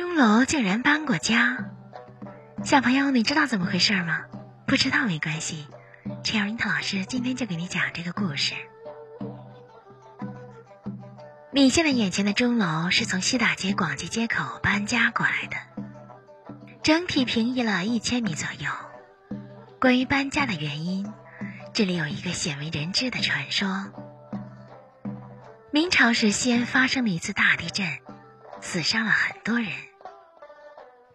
钟楼竟然搬过家，小朋友，你知道怎么回事吗？不知道没关系，陈小樱桃老师今天就给你讲这个故事。你现在眼前的钟楼是从西大街广济街口搬家过来的，整体平移了一千米左右。关于搬家的原因，这里有一个鲜为人知的传说：明朝时西安发生了一次大地震。死伤了很多人，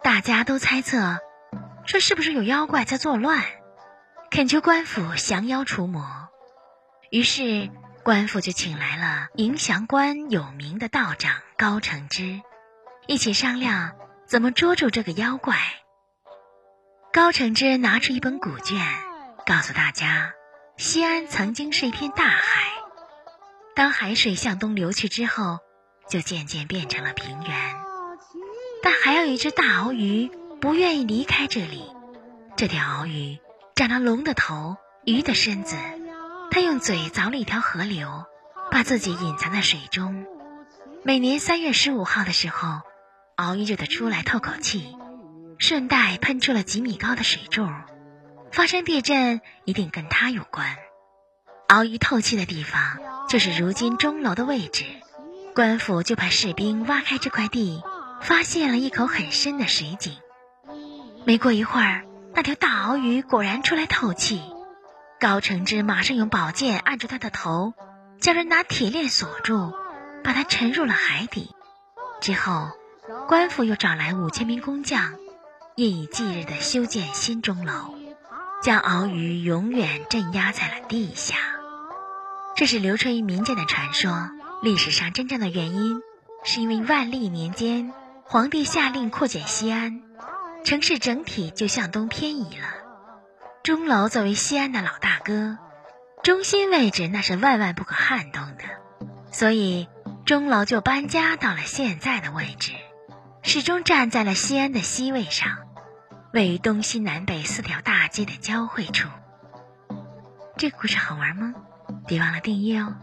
大家都猜测，这是不是有妖怪在作乱，恳求官府降妖除魔。于是官府就请来了迎祥关有名的道长高承之，一起商量怎么捉住这个妖怪。高承之拿出一本古卷，告诉大家，西安曾经是一片大海，当海水向东流去之后。就渐渐变成了平原，但还有一只大鳌鱼不愿意离开这里。这条鳌鱼长了龙的头，鱼的身子，它用嘴凿了一条河流，把自己隐藏在水中。每年三月十五号的时候，鳌鱼就得出来透口气，顺带喷出了几米高的水柱。发生地震一定跟它有关。鳌鱼透气的地方就是如今钟楼的位置。官府就派士兵挖开这块地，发现了一口很深的水井。没过一会儿，那条大鳌鱼果然出来透气。高承之马上用宝剑按住它的头，叫人拿铁链锁住，把它沉入了海底。之后，官府又找来五千名工匠，夜以继日地修建新钟楼，将鳌鱼永远镇压在了地下。这是流传于民间的传说。历史上真正的原因，是因为万历年间，皇帝下令扩建西安，城市整体就向东偏移了。钟楼作为西安的老大哥，中心位置那是万万不可撼动的，所以钟楼就搬家到了现在的位置，始终站在了西安的西位上，位于东西南北四条大街的交汇处。这个故事好玩吗？别忘了订阅哦。